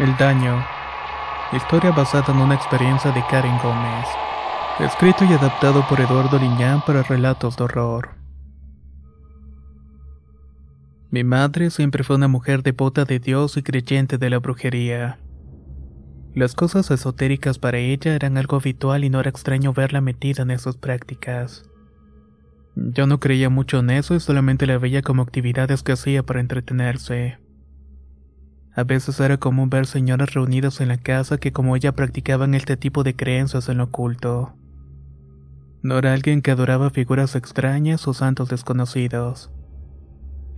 El daño. Historia basada en una experiencia de Karen Gómez. Escrito y adaptado por Eduardo Liñán para relatos de horror. Mi madre siempre fue una mujer devota de Dios y creyente de la brujería. Las cosas esotéricas para ella eran algo habitual y no era extraño verla metida en esas prácticas. Yo no creía mucho en eso y solamente la veía como actividades que hacía para entretenerse. A veces era común ver señoras reunidas en la casa que como ella practicaban este tipo de creencias en lo oculto. No era alguien que adoraba figuras extrañas o santos desconocidos.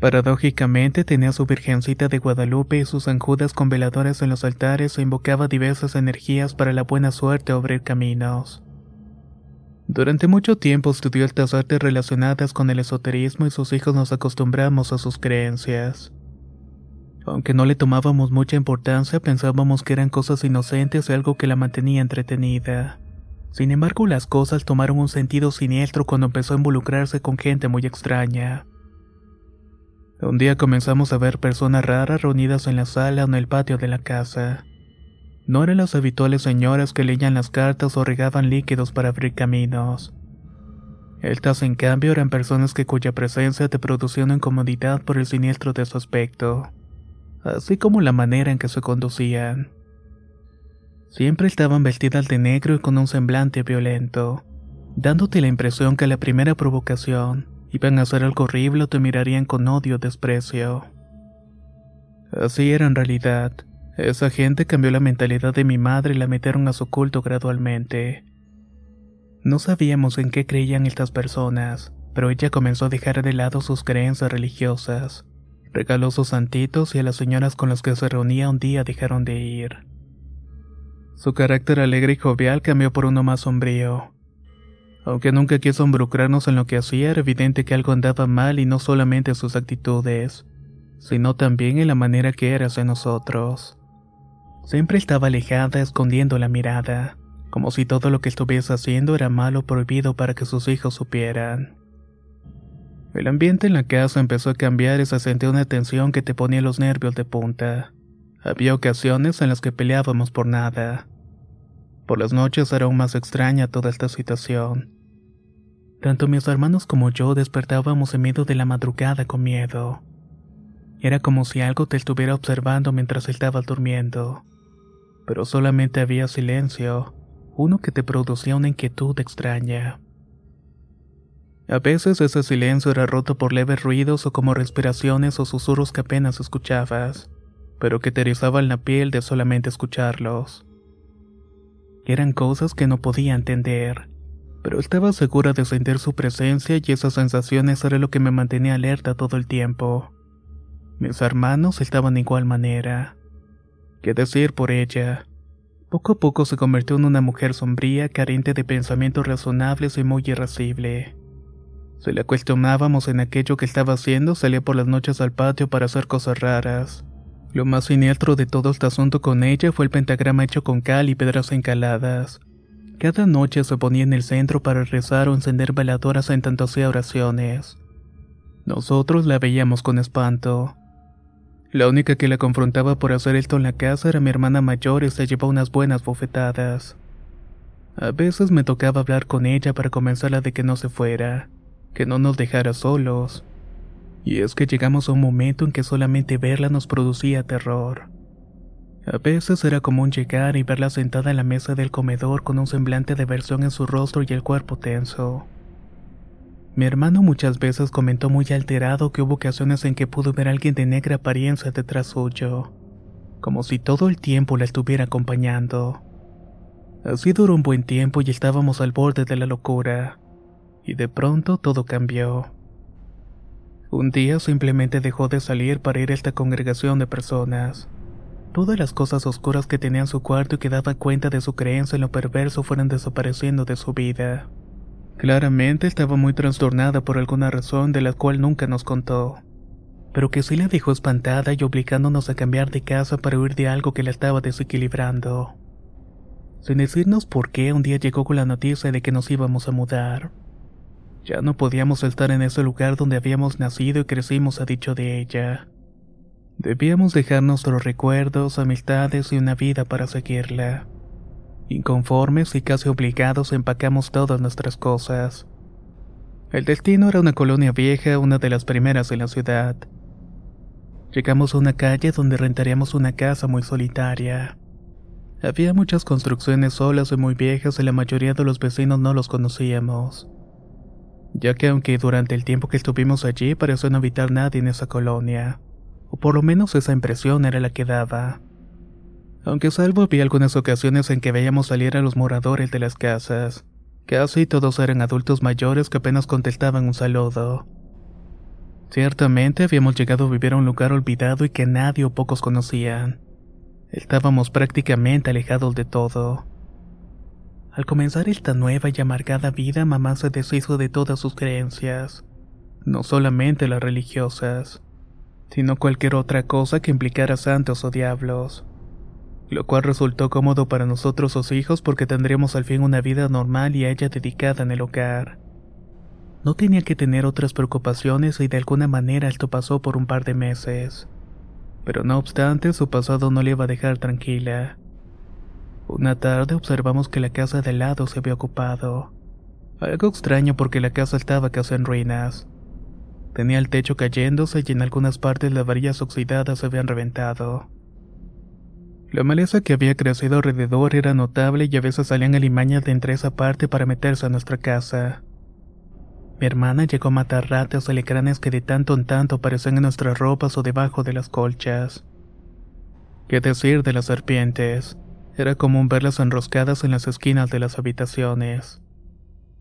Paradójicamente tenía su Virgencita de Guadalupe y sus anjudas con veladores en los altares e invocaba diversas energías para la buena suerte o abrir caminos. Durante mucho tiempo estudió estas artes relacionadas con el esoterismo y sus hijos nos acostumbramos a sus creencias. Aunque no le tomábamos mucha importancia, pensábamos que eran cosas inocentes y algo que la mantenía entretenida. Sin embargo, las cosas tomaron un sentido siniestro cuando empezó a involucrarse con gente muy extraña. Un día comenzamos a ver personas raras reunidas en la sala o en el patio de la casa. No eran las habituales señoras que leían las cartas o regaban líquidos para abrir caminos. Estas, en cambio, eran personas que cuya presencia te producía una incomodidad por el siniestro de su aspecto así como la manera en que se conducían. Siempre estaban vestidas de negro y con un semblante violento, dándote la impresión que a la primera provocación iban a hacer algo horrible o te mirarían con odio o desprecio. Así era en realidad. Esa gente cambió la mentalidad de mi madre y la metieron a su culto gradualmente. No sabíamos en qué creían estas personas, pero ella comenzó a dejar de lado sus creencias religiosas Regaló sus santitos y a las señoras con las que se reunía un día dejaron de ir. Su carácter alegre y jovial cambió por uno más sombrío. Aunque nunca quiso involucrarnos en lo que hacía, era evidente que algo andaba mal y no solamente en sus actitudes, sino también en la manera que era hacia nosotros. Siempre estaba alejada, escondiendo la mirada, como si todo lo que estuviese haciendo era malo prohibido para que sus hijos supieran. El ambiente en la casa empezó a cambiar y se sentía una tensión que te ponía los nervios de punta. Había ocasiones en las que peleábamos por nada. Por las noches era aún más extraña toda esta situación. Tanto mis hermanos como yo despertábamos en medio de la madrugada con miedo. Era como si algo te estuviera observando mientras estabas durmiendo. Pero solamente había silencio, uno que te producía una inquietud extraña. A veces ese silencio era roto por leves ruidos o como respiraciones o susurros que apenas escuchabas, pero que te erizaban la piel de solamente escucharlos. Eran cosas que no podía entender, pero estaba segura de sentir su presencia y esas sensaciones era lo que me mantenía alerta todo el tiempo. Mis hermanos estaban de igual manera. ¿Qué decir por ella? Poco a poco se convirtió en una mujer sombría, carente de pensamientos razonables y muy irascible. Si le cuestionábamos en aquello que estaba haciendo, salía por las noches al patio para hacer cosas raras. Lo más siniestro de todo este asunto con ella fue el pentagrama hecho con cal y pedras encaladas. Cada noche se ponía en el centro para rezar o encender veladoras en tanto hacía oraciones. Nosotros la veíamos con espanto. La única que la confrontaba por hacer esto en la casa era mi hermana mayor y se llevó unas buenas bofetadas. A veces me tocaba hablar con ella para convencerla de que no se fuera que no nos dejara solos. Y es que llegamos a un momento en que solamente verla nos producía terror. A veces era común llegar y verla sentada en la mesa del comedor con un semblante de aversión en su rostro y el cuerpo tenso. Mi hermano muchas veces comentó muy alterado que hubo ocasiones en que pudo ver a alguien de negra apariencia detrás suyo, como si todo el tiempo la estuviera acompañando. Así duró un buen tiempo y estábamos al borde de la locura, y de pronto todo cambió. Un día simplemente dejó de salir para ir a esta congregación de personas. Todas las cosas oscuras que tenía en su cuarto y que daba cuenta de su creencia en lo perverso fueron desapareciendo de su vida. Claramente estaba muy trastornada por alguna razón de la cual nunca nos contó, pero que sí la dejó espantada y obligándonos a cambiar de casa para huir de algo que la estaba desequilibrando. Sin decirnos por qué, un día llegó con la noticia de que nos íbamos a mudar. Ya no podíamos estar en ese lugar donde habíamos nacido y crecimos a dicho de ella. Debíamos dejar nuestros recuerdos, amistades y una vida para seguirla. Inconformes y casi obligados empacamos todas nuestras cosas. El destino era una colonia vieja, una de las primeras en la ciudad. Llegamos a una calle donde rentaríamos una casa muy solitaria. Había muchas construcciones solas y muy viejas y la mayoría de los vecinos no los conocíamos. Ya que aunque durante el tiempo que estuvimos allí pareció no habitar nadie en esa colonia o por lo menos esa impresión era la que daba. Aunque salvo había algunas ocasiones en que veíamos salir a los moradores de las casas. Casi todos eran adultos mayores que apenas contestaban un saludo. Ciertamente habíamos llegado a vivir a un lugar olvidado y que nadie o pocos conocían. Estábamos prácticamente alejados de todo. Al comenzar esta nueva y amargada vida, mamá se deshizo de todas sus creencias, no solamente las religiosas sino cualquier otra cosa que implicara santos o diablos. Lo cual resultó cómodo para nosotros sus hijos porque tendríamos al fin una vida normal y a ella dedicada en el hogar. No tenía que tener otras preocupaciones y de alguna manera esto pasó por un par de meses. Pero no obstante, su pasado no le iba a dejar tranquila. Una tarde observamos que la casa de al lado se había ocupado. Algo extraño porque la casa estaba casi en ruinas. Tenía el techo cayéndose y en algunas partes las varillas oxidadas se habían reventado. La maleza que había crecido alrededor era notable y a veces salían alimañas de entre esa parte para meterse a nuestra casa. Mi hermana llegó a matar ratas o alecranes que de tanto en tanto aparecían en nuestras ropas o debajo de las colchas. ¿Qué decir de las serpientes? Era común verlas enroscadas en las esquinas de las habitaciones.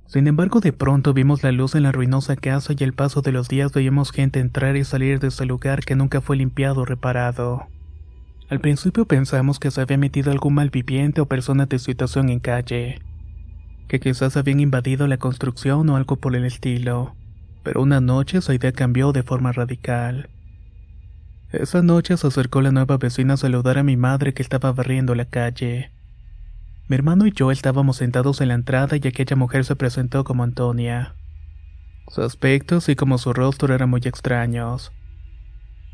Sin embargo, de pronto vimos la luz en la ruinosa casa y al paso de los días veíamos gente entrar y salir de ese lugar que nunca fue limpiado o reparado. Al principio pensamos que se había metido algún malviviente o persona de situación en calle, que quizás habían invadido la construcción o algo por el estilo, pero una noche esa idea cambió de forma radical. Esa noche se acercó la nueva vecina a saludar a mi madre que estaba barriendo la calle. Mi hermano y yo estábamos sentados en la entrada y aquella mujer se presentó como Antonia. Su aspecto, así como su rostro, eran muy extraños.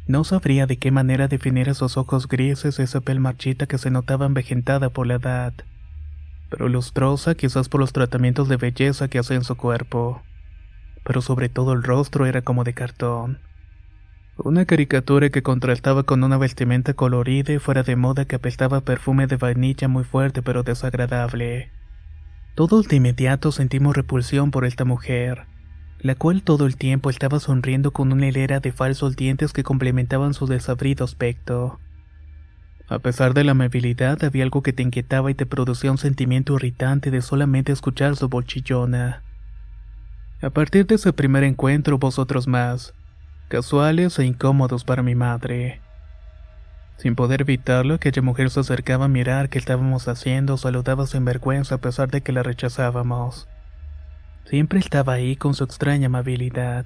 No sabría de qué manera definir esos ojos grises y esa piel marchita que se notaba envejentada por la edad, pero lustrosa quizás por los tratamientos de belleza que hacía en su cuerpo. Pero sobre todo el rostro era como de cartón. Una caricatura que contrastaba con una vestimenta colorida y fuera de moda que apestaba perfume de vainilla muy fuerte pero desagradable. Todos de inmediato sentimos repulsión por esta mujer, la cual todo el tiempo estaba sonriendo con una hilera de falsos dientes que complementaban su desabrido aspecto. A pesar de la amabilidad, había algo que te inquietaba y te producía un sentimiento irritante de solamente escuchar su bolchillona. A partir de ese primer encuentro, vosotros más, casuales e incómodos para mi madre. Sin poder evitarlo, aquella mujer se acercaba a mirar qué estábamos haciendo, saludaba sin vergüenza a pesar de que la rechazábamos. Siempre estaba ahí con su extraña amabilidad.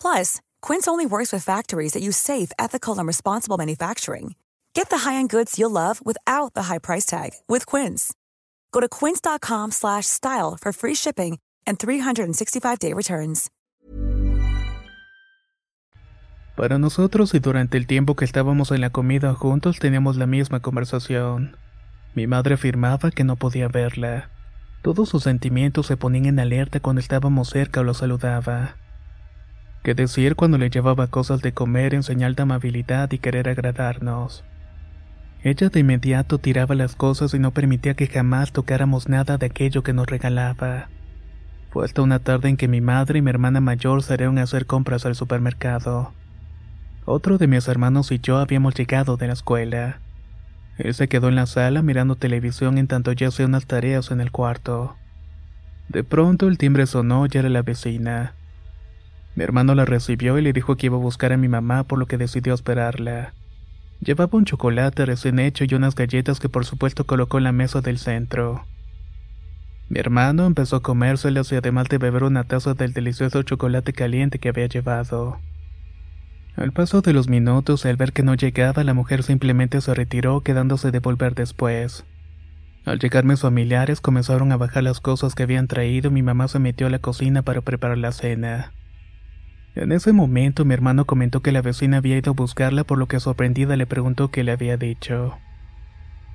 Plus, Quince only works with factories that use safe, ethical, and responsible manufacturing. Get the high-end goods you'll love without the high price tag with Quince. Go to quince.com/style for free shipping and 365-day returns. Para nosotros y durante el tiempo que estábamos en la comida juntos teníamos la misma conversación. Mi madre afirmaba que no podía verla. Todos sus sentimientos se ponían en alerta cuando estábamos cerca o lo saludaba. ¿Qué decir cuando le llevaba cosas de comer en señal de amabilidad y querer agradarnos? Ella de inmediato tiraba las cosas y no permitía que jamás tocáramos nada de aquello que nos regalaba. Fue hasta una tarde en que mi madre y mi hermana mayor salieron a hacer compras al supermercado. Otro de mis hermanos y yo habíamos llegado de la escuela. Él se quedó en la sala mirando televisión en tanto yo hacía unas tareas en el cuarto. De pronto el timbre sonó y era la vecina. Mi hermano la recibió y le dijo que iba a buscar a mi mamá por lo que decidió esperarla. Llevaba un chocolate recién hecho y unas galletas que por supuesto colocó en la mesa del centro. Mi hermano empezó a comérselas y además de beber una taza del delicioso chocolate caliente que había llevado. Al paso de los minutos, al ver que no llegaba, la mujer simplemente se retiró, quedándose de volver después. Al llegar mis familiares comenzaron a bajar las cosas que habían traído y mi mamá se metió a la cocina para preparar la cena. En ese momento mi hermano comentó que la vecina había ido a buscarla por lo que sorprendida le preguntó qué le había dicho.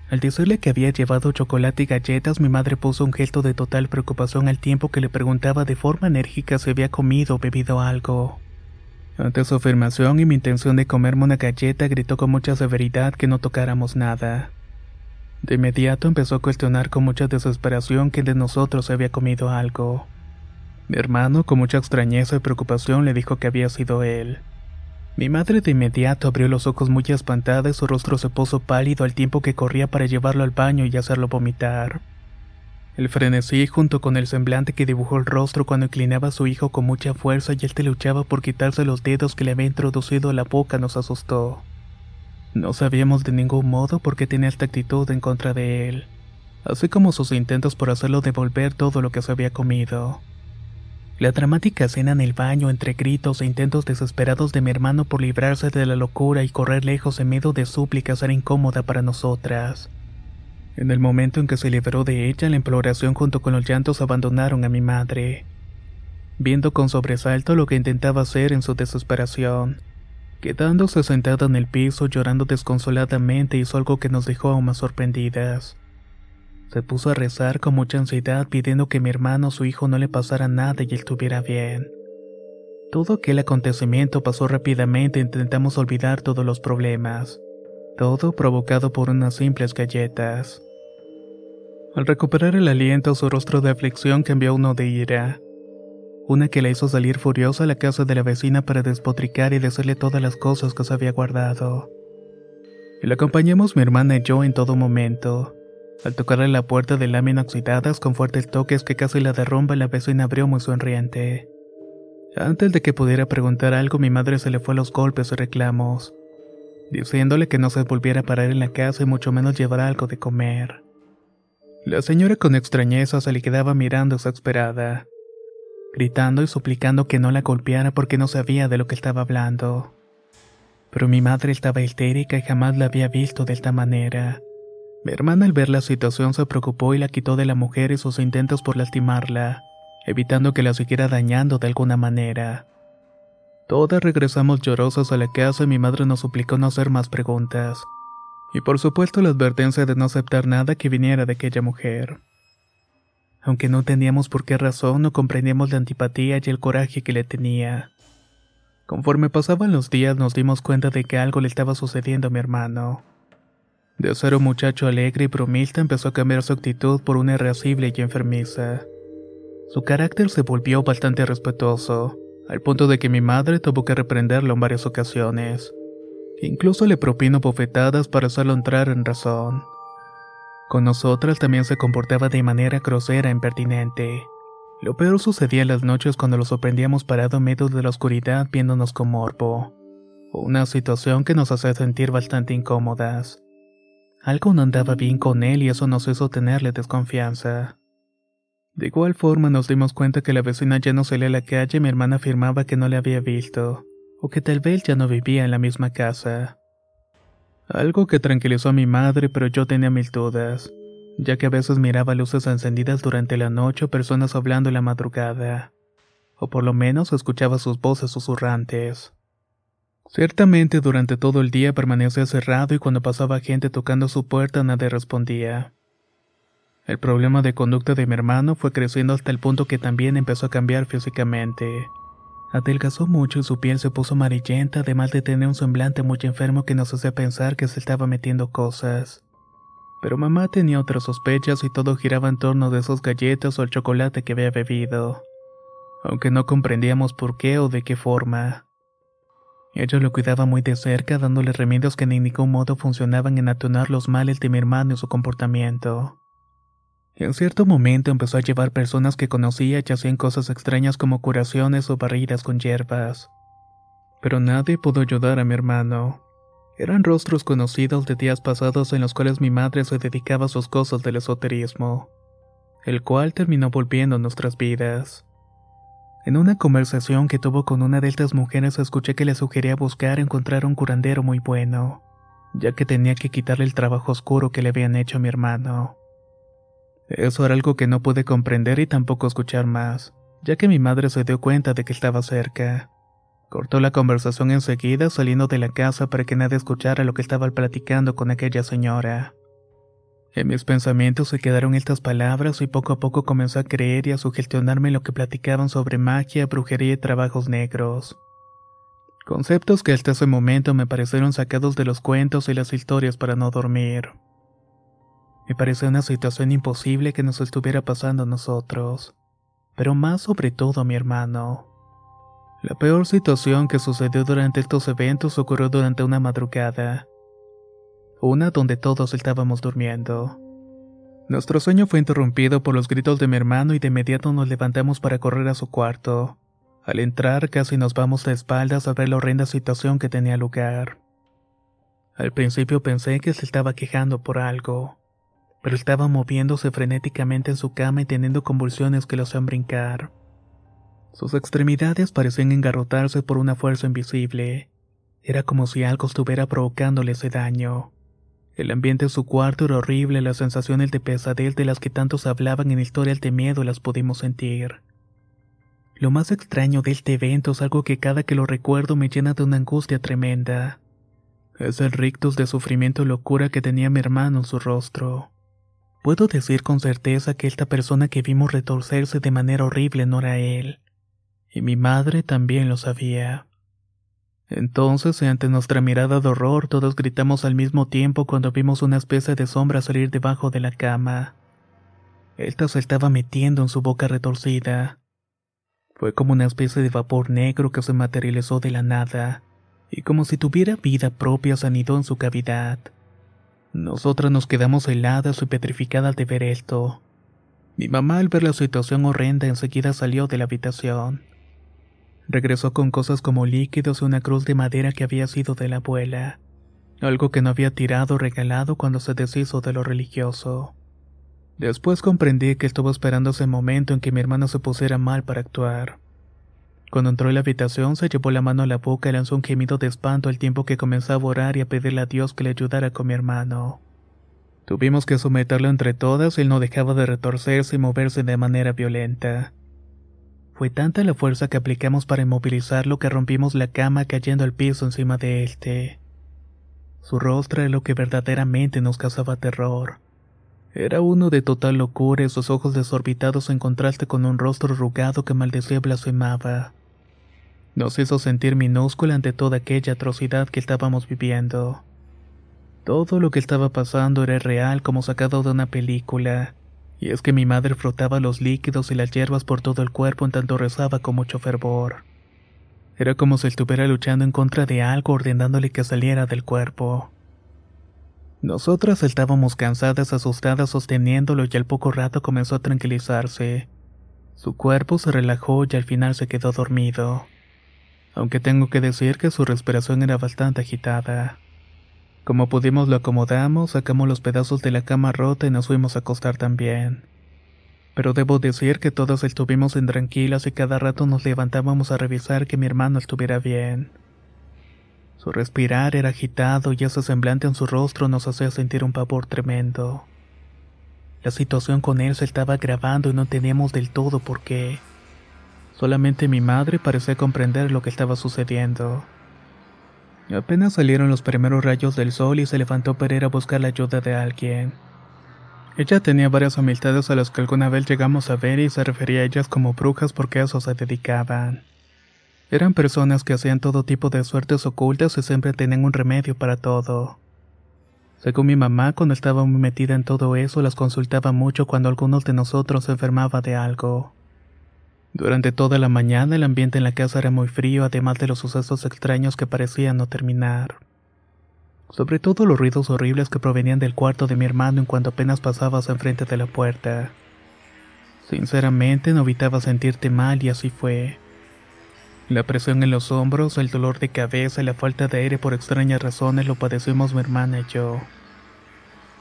Al decirle que había llevado chocolate y galletas, mi madre puso un gesto de total preocupación al tiempo que le preguntaba de forma enérgica si había comido o bebido algo. Ante su afirmación y mi intención de comerme una galleta, gritó con mucha severidad que no tocáramos nada. De inmediato empezó a cuestionar con mucha desesperación que de nosotros había comido algo. Mi hermano, con mucha extrañeza y preocupación, le dijo que había sido él. Mi madre de inmediato abrió los ojos muy espantada y su rostro se puso pálido al tiempo que corría para llevarlo al baño y hacerlo vomitar. El frenesí, junto con el semblante que dibujó el rostro cuando inclinaba a su hijo con mucha fuerza y él luchaba por quitarse los dedos que le había introducido a la boca, nos asustó. No sabíamos de ningún modo por qué tenía esta actitud en contra de él, así como sus intentos por hacerlo devolver todo lo que se había comido. La dramática escena en el baño entre gritos e intentos desesperados de mi hermano por librarse de la locura y correr lejos en medio de súplicas era incómoda para nosotras. En el momento en que se liberó de ella, la imploración junto con los llantos abandonaron a mi madre. Viendo con sobresalto lo que intentaba hacer en su desesperación, quedándose sentada en el piso llorando desconsoladamente hizo algo que nos dejó aún más sorprendidas. Se puso a rezar con mucha ansiedad pidiendo que mi hermano o su hijo no le pasara nada y estuviera bien. Todo aquel acontecimiento pasó rápidamente e intentamos olvidar todos los problemas. Todo provocado por unas simples galletas. Al recuperar el aliento, su rostro de aflicción cambió a uno de ira. Una que la hizo salir furiosa a la casa de la vecina para despotricar y decirle todas las cosas que se había guardado. Y la acompañamos mi hermana y yo en todo momento. Al tocarle la puerta de láminas oxidadas con fuertes toques que casi la derrumba, la vecina abrió muy sonriente. Antes de que pudiera preguntar algo, mi madre se le fue a los golpes y reclamos, diciéndole que no se volviera a parar en la casa y mucho menos llevar algo de comer. La señora con extrañeza se le quedaba mirando exasperada, gritando y suplicando que no la golpeara porque no sabía de lo que estaba hablando. Pero mi madre estaba histérica y jamás la había visto de esta manera. Mi hermana al ver la situación se preocupó y la quitó de la mujer y sus intentos por lastimarla, evitando que la siguiera dañando de alguna manera. Todas regresamos llorosas a la casa y mi madre nos suplicó no hacer más preguntas y por supuesto la advertencia de no aceptar nada que viniera de aquella mujer. Aunque no entendíamos por qué razón, no comprendíamos la antipatía y el coraje que le tenía. Conforme pasaban los días nos dimos cuenta de que algo le estaba sucediendo a mi hermano. De ser un muchacho alegre y bromista empezó a cambiar su actitud por una irascible y enfermiza. Su carácter se volvió bastante respetuoso, al punto de que mi madre tuvo que reprenderlo en varias ocasiones. Incluso le propino bofetadas para hacerlo entrar en razón. Con nosotras también se comportaba de manera grosera e impertinente. Lo peor sucedía en las noches cuando lo sorprendíamos parado en medio de la oscuridad viéndonos con morbo. Una situación que nos hacía sentir bastante incómodas. Algo no andaba bien con él y eso nos hizo tenerle desconfianza. De igual forma nos dimos cuenta que la vecina ya no salía a la calle y mi hermana afirmaba que no le había visto, o que tal vez ya no vivía en la misma casa. Algo que tranquilizó a mi madre, pero yo tenía mil dudas, ya que a veces miraba luces encendidas durante la noche o personas hablando en la madrugada, o por lo menos escuchaba sus voces susurrantes. Ciertamente durante todo el día permanecía cerrado y cuando pasaba gente tocando su puerta nadie respondía. El problema de conducta de mi hermano fue creciendo hasta el punto que también empezó a cambiar físicamente. Adelgazó mucho y su piel se puso amarillenta, además de tener un semblante muy enfermo que nos hacía pensar que se estaba metiendo cosas. Pero mamá tenía otras sospechas y todo giraba en torno de esas galletas o el chocolate que había bebido. Aunque no comprendíamos por qué o de qué forma. Ella lo cuidaba muy de cerca, dándole remedios que de ningún modo funcionaban en atenuar los males de mi hermano y su comportamiento. En cierto momento empezó a llevar personas que conocía y hacían cosas extrañas como curaciones o barridas con hierbas. Pero nadie pudo ayudar a mi hermano. Eran rostros conocidos de días pasados en los cuales mi madre se dedicaba a sus cosas del esoterismo, el cual terminó volviendo a nuestras vidas. En una conversación que tuvo con una de estas mujeres escuché que le sugería buscar encontrar un curandero muy bueno, ya que tenía que quitarle el trabajo oscuro que le habían hecho a mi hermano. Eso era algo que no pude comprender y tampoco escuchar más, ya que mi madre se dio cuenta de que estaba cerca. Cortó la conversación enseguida saliendo de la casa para que nadie escuchara lo que estaba platicando con aquella señora. En mis pensamientos se quedaron estas palabras y poco a poco comencé a creer y a sugestionarme lo que platicaban sobre magia, brujería y trabajos negros. Conceptos que hasta ese momento me parecieron sacados de los cuentos y las historias para no dormir. Me parecía una situación imposible que nos estuviera pasando a nosotros, pero más sobre todo a mi hermano. La peor situación que sucedió durante estos eventos ocurrió durante una madrugada, una donde todos estábamos durmiendo. Nuestro sueño fue interrumpido por los gritos de mi hermano y de inmediato nos levantamos para correr a su cuarto. Al entrar casi nos vamos de espaldas a ver la horrenda situación que tenía lugar. Al principio pensé que se estaba quejando por algo pero estaba moviéndose frenéticamente en su cama y teniendo convulsiones que lo hacían brincar. Sus extremidades parecían engarrotarse por una fuerza invisible. Era como si algo estuviera provocándole ese daño. El ambiente de su cuarto era horrible, las sensaciones de pesadez de las que tantos hablaban en historias de miedo las pudimos sentir. Lo más extraño de este evento es algo que cada que lo recuerdo me llena de una angustia tremenda. Es el rictus de sufrimiento y locura que tenía mi hermano en su rostro. Puedo decir con certeza que esta persona que vimos retorcerse de manera horrible no era él. Y mi madre también lo sabía. Entonces, ante nuestra mirada de horror, todos gritamos al mismo tiempo cuando vimos una especie de sombra salir debajo de la cama. Esta se estaba metiendo en su boca retorcida. Fue como una especie de vapor negro que se materializó de la nada, y como si tuviera vida propia se anidó en su cavidad. Nosotras nos quedamos heladas y petrificadas de ver esto. Mi mamá al ver la situación horrenda enseguida salió de la habitación. Regresó con cosas como líquidos y una cruz de madera que había sido de la abuela, algo que no había tirado o regalado cuando se deshizo de lo religioso. Después comprendí que estuvo esperando ese momento en que mi hermano se pusiera mal para actuar. Cuando entró en la habitación se llevó la mano a la boca y lanzó un gemido de espanto al tiempo que comenzaba a orar y a pedirle a Dios que le ayudara con mi hermano. Tuvimos que someterlo entre todas y él no dejaba de retorcerse y moverse de manera violenta. Fue tanta la fuerza que aplicamos para inmovilizarlo que rompimos la cama cayendo al piso encima de él. Su rostro era lo que verdaderamente nos causaba terror. Era uno de total locura y sus ojos desorbitados en contraste con un rostro arrugado que maldecía y blasfemaba. Nos hizo sentir minúscula ante toda aquella atrocidad que estábamos viviendo. Todo lo que estaba pasando era real como sacado de una película, y es que mi madre frotaba los líquidos y las hierbas por todo el cuerpo en tanto rezaba con mucho fervor. Era como si estuviera luchando en contra de algo ordenándole que saliera del cuerpo. Nosotras estábamos cansadas, asustadas, sosteniéndolo y al poco rato comenzó a tranquilizarse. Su cuerpo se relajó y al final se quedó dormido. Aunque tengo que decir que su respiración era bastante agitada. Como pudimos lo acomodamos, sacamos los pedazos de la cama rota y nos fuimos a acostar también. Pero debo decir que todos estuvimos intranquilas y cada rato nos levantábamos a revisar que mi hermano estuviera bien. Su respirar era agitado y ese semblante en su rostro nos hacía sentir un pavor tremendo. La situación con él se estaba agravando y no teníamos del todo por qué. Solamente mi madre parecía comprender lo que estaba sucediendo. Apenas salieron los primeros rayos del sol y se levantó para a buscar la ayuda de alguien. Ella tenía varias amistades a las que alguna vez llegamos a ver y se refería a ellas como brujas porque a eso se dedicaban. Eran personas que hacían todo tipo de suertes ocultas y siempre tenían un remedio para todo. Según mi mamá, cuando estaba muy metida en todo eso, las consultaba mucho cuando algunos de nosotros se enfermaba de algo. Durante toda la mañana el ambiente en la casa era muy frío, además de los sucesos extraños que parecían no terminar. Sobre todo los ruidos horribles que provenían del cuarto de mi hermano en cuanto apenas pasabas enfrente de la puerta. Sinceramente no evitaba sentirte mal y así fue. La presión en los hombros, el dolor de cabeza y la falta de aire por extrañas razones lo padecimos mi hermana y yo.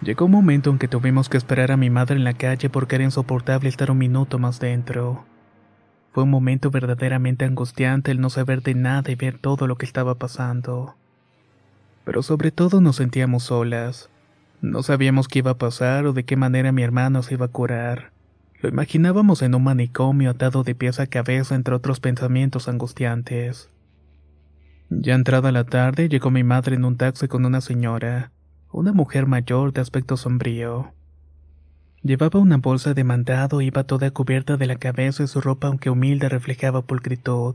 Llegó un momento en que tuvimos que esperar a mi madre en la calle porque era insoportable estar un minuto más dentro. Fue un momento verdaderamente angustiante el no saber de nada y ver todo lo que estaba pasando. Pero sobre todo nos sentíamos solas. No sabíamos qué iba a pasar o de qué manera mi hermano se iba a curar. Lo imaginábamos en un manicomio atado de pies a cabeza entre otros pensamientos angustiantes. Ya entrada la tarde llegó mi madre en un taxi con una señora, una mujer mayor de aspecto sombrío. Llevaba una bolsa de mandado, iba toda cubierta de la cabeza y su ropa aunque humilde reflejaba pulcritud,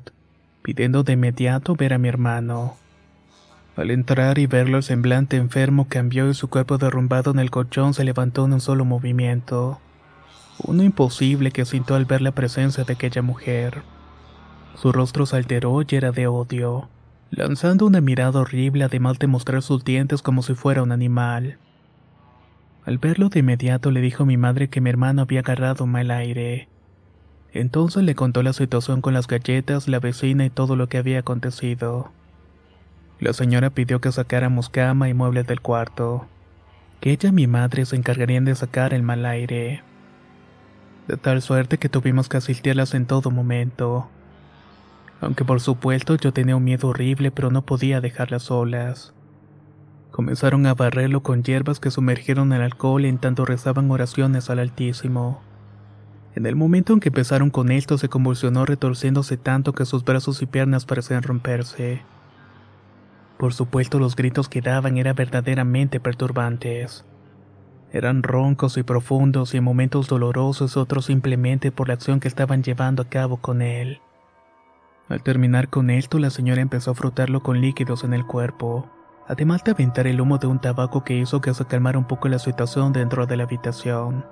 pidiendo de inmediato ver a mi hermano. Al entrar y verlo el semblante enfermo cambió y su cuerpo derrumbado en el colchón se levantó en un solo movimiento uno imposible que sintió al ver la presencia de aquella mujer. Su rostro se alteró y era de odio, lanzando una mirada horrible además de mostrar sus dientes como si fuera un animal. Al verlo de inmediato le dijo a mi madre que mi hermano había agarrado mal aire. Entonces le contó la situación con las galletas, la vecina y todo lo que había acontecido. La señora pidió que sacáramos cama y muebles del cuarto, que ella y mi madre se encargarían de sacar el mal aire de tal suerte que tuvimos que asistirlas en todo momento. Aunque por supuesto yo tenía un miedo horrible, pero no podía dejarlas solas. Comenzaron a barrerlo con hierbas que sumergieron el alcohol en tanto rezaban oraciones al Altísimo. En el momento en que empezaron con esto se convulsionó retorciéndose tanto que sus brazos y piernas parecían romperse. Por supuesto los gritos que daban eran verdaderamente perturbantes. Eran roncos y profundos y en momentos dolorosos otros simplemente por la acción que estaban llevando a cabo con él. Al terminar con esto, la señora empezó a frotarlo con líquidos en el cuerpo, además de aventar el humo de un tabaco que hizo que se calmara un poco la situación dentro de la habitación.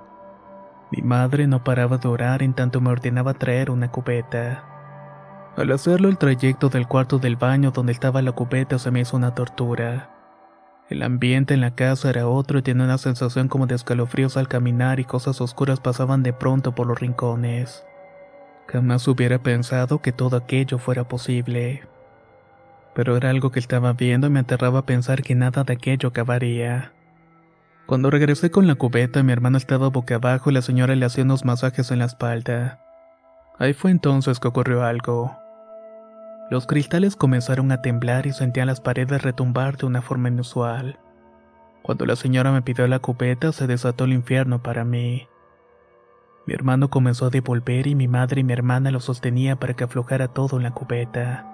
Mi madre no paraba de orar en tanto me ordenaba traer una cubeta. Al hacerlo el trayecto del cuarto del baño donde estaba la cubeta se me hizo una tortura. El ambiente en la casa era otro y tenía una sensación como de escalofríos al caminar y cosas oscuras pasaban de pronto por los rincones. Jamás hubiera pensado que todo aquello fuera posible. Pero era algo que estaba viendo y me aterraba pensar que nada de aquello acabaría. Cuando regresé con la cubeta, mi hermano estaba boca abajo y la señora le hacía unos masajes en la espalda. Ahí fue entonces que ocurrió algo. Los cristales comenzaron a temblar y sentían las paredes retumbar de una forma inusual. Cuando la señora me pidió la cubeta, se desató el infierno para mí. Mi hermano comenzó a devolver y mi madre y mi hermana lo sostenía para que aflojara todo en la cubeta.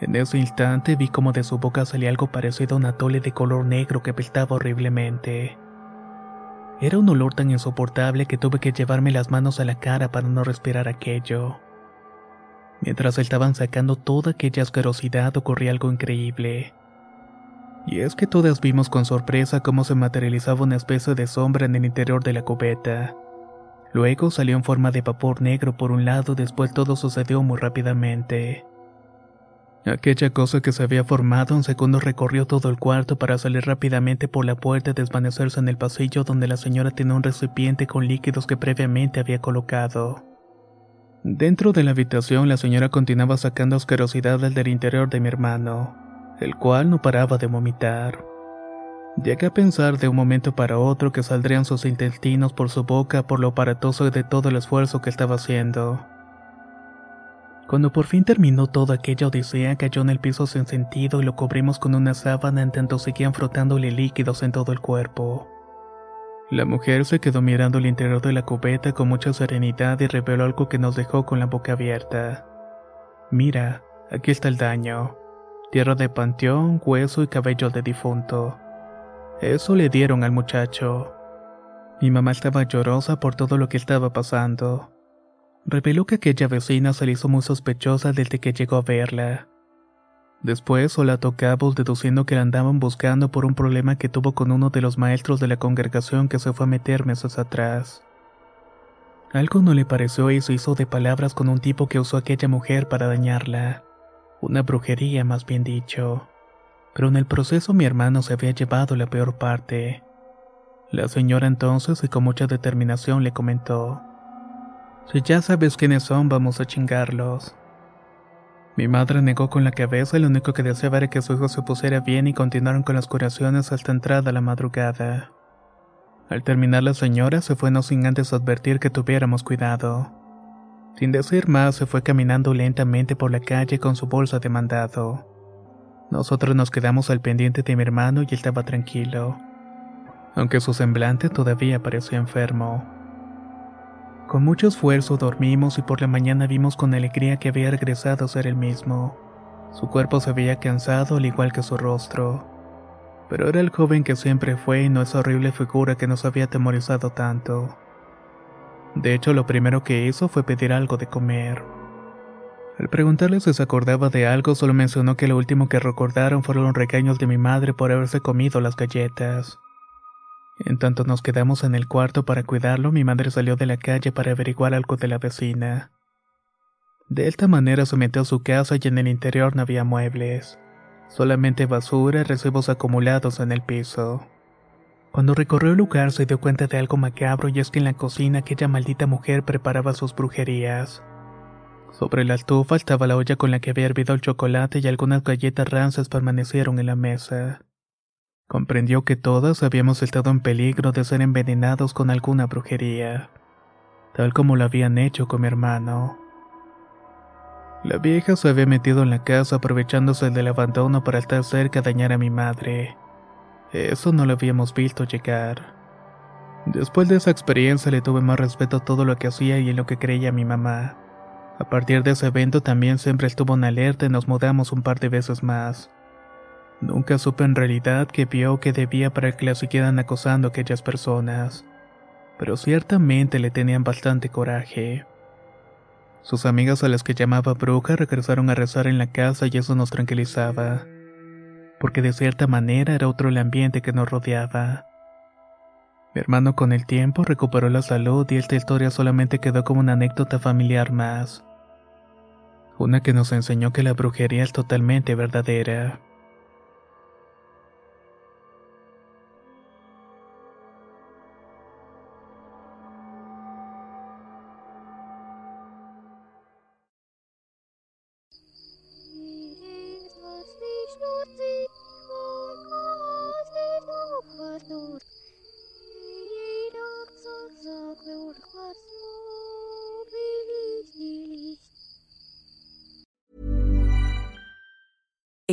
En ese instante vi como de su boca salía algo parecido a un atole de color negro que apestaba horriblemente. Era un olor tan insoportable que tuve que llevarme las manos a la cara para no respirar aquello. Mientras estaban sacando toda aquella asquerosidad ocurría algo increíble. Y es que todas vimos con sorpresa cómo se materializaba una especie de sombra en el interior de la cubeta. Luego salió en forma de vapor negro por un lado, después todo sucedió muy rápidamente. Aquella cosa que se había formado en segundo recorrió todo el cuarto para salir rápidamente por la puerta y desvanecerse en el pasillo donde la señora tenía un recipiente con líquidos que previamente había colocado. Dentro de la habitación la señora continuaba sacando asquerosidades del interior de mi hermano, el cual no paraba de vomitar. Llegué a pensar de un momento para otro que saldrían sus intestinos por su boca por lo aparatoso de todo el esfuerzo que estaba haciendo. Cuando por fin terminó toda aquella odisea, cayó en el piso sin sentido y lo cubrimos con una sábana en tanto seguían frotándole líquidos en todo el cuerpo. La mujer se quedó mirando el interior de la cubeta con mucha serenidad y reveló algo que nos dejó con la boca abierta. Mira, aquí está el daño. Tierra de panteón, hueso y cabello de difunto. Eso le dieron al muchacho. Mi mamá estaba llorosa por todo lo que estaba pasando reveló que aquella vecina se le hizo muy sospechosa desde que llegó a verla. Después la cabos deduciendo que la andaban buscando por un problema que tuvo con uno de los maestros de la congregación que se fue a meter meses atrás. Algo no le pareció y se hizo de palabras con un tipo que usó aquella mujer para dañarla. Una brujería, más bien dicho. Pero en el proceso mi hermano se había llevado la peor parte. La señora entonces y con mucha determinación le comentó. Si ya sabes quiénes son, vamos a chingarlos. Mi madre negó con la cabeza lo único que deseaba era que su hijo se pusiera bien y continuaron con las curaciones hasta entrada la madrugada. Al terminar la señora se fue no sin antes advertir que tuviéramos cuidado. Sin decir más se fue caminando lentamente por la calle con su bolsa de mandado. Nosotros nos quedamos al pendiente de mi hermano y él estaba tranquilo, aunque su semblante todavía parecía enfermo. Con mucho esfuerzo dormimos y por la mañana vimos con alegría que había regresado a ser el mismo. Su cuerpo se veía cansado al igual que su rostro. Pero era el joven que siempre fue y no esa horrible figura que nos había atemorizado tanto. De hecho, lo primero que hizo fue pedir algo de comer. Al preguntarle si se acordaba de algo, solo mencionó que lo último que recordaron fueron los regaños de mi madre por haberse comido las galletas. En tanto nos quedamos en el cuarto para cuidarlo, mi madre salió de la calle para averiguar algo de la vecina. De esta manera se metió a su casa y en el interior no había muebles, solamente basura y recibos acumulados en el piso. Cuando recorrió el lugar se dio cuenta de algo macabro y es que en la cocina aquella maldita mujer preparaba sus brujerías. Sobre la estufa estaba la olla con la que había hervido el chocolate y algunas galletas rancias permanecieron en la mesa. Comprendió que todas habíamos estado en peligro de ser envenenados con alguna brujería, tal como lo habían hecho con mi hermano. La vieja se había metido en la casa aprovechándose del abandono para estar cerca a dañar a mi madre. Eso no lo habíamos visto llegar. Después de esa experiencia le tuve más respeto a todo lo que hacía y en lo que creía mi mamá. A partir de ese evento también siempre estuvo en alerta y nos mudamos un par de veces más. Nunca supe en realidad qué vio que debía para que la siguieran acosando aquellas personas, pero ciertamente le tenían bastante coraje. Sus amigas a las que llamaba bruja regresaron a rezar en la casa y eso nos tranquilizaba, porque de cierta manera era otro el ambiente que nos rodeaba. Mi hermano con el tiempo recuperó la salud y esta historia solamente quedó como una anécdota familiar más. Una que nos enseñó que la brujería es totalmente verdadera.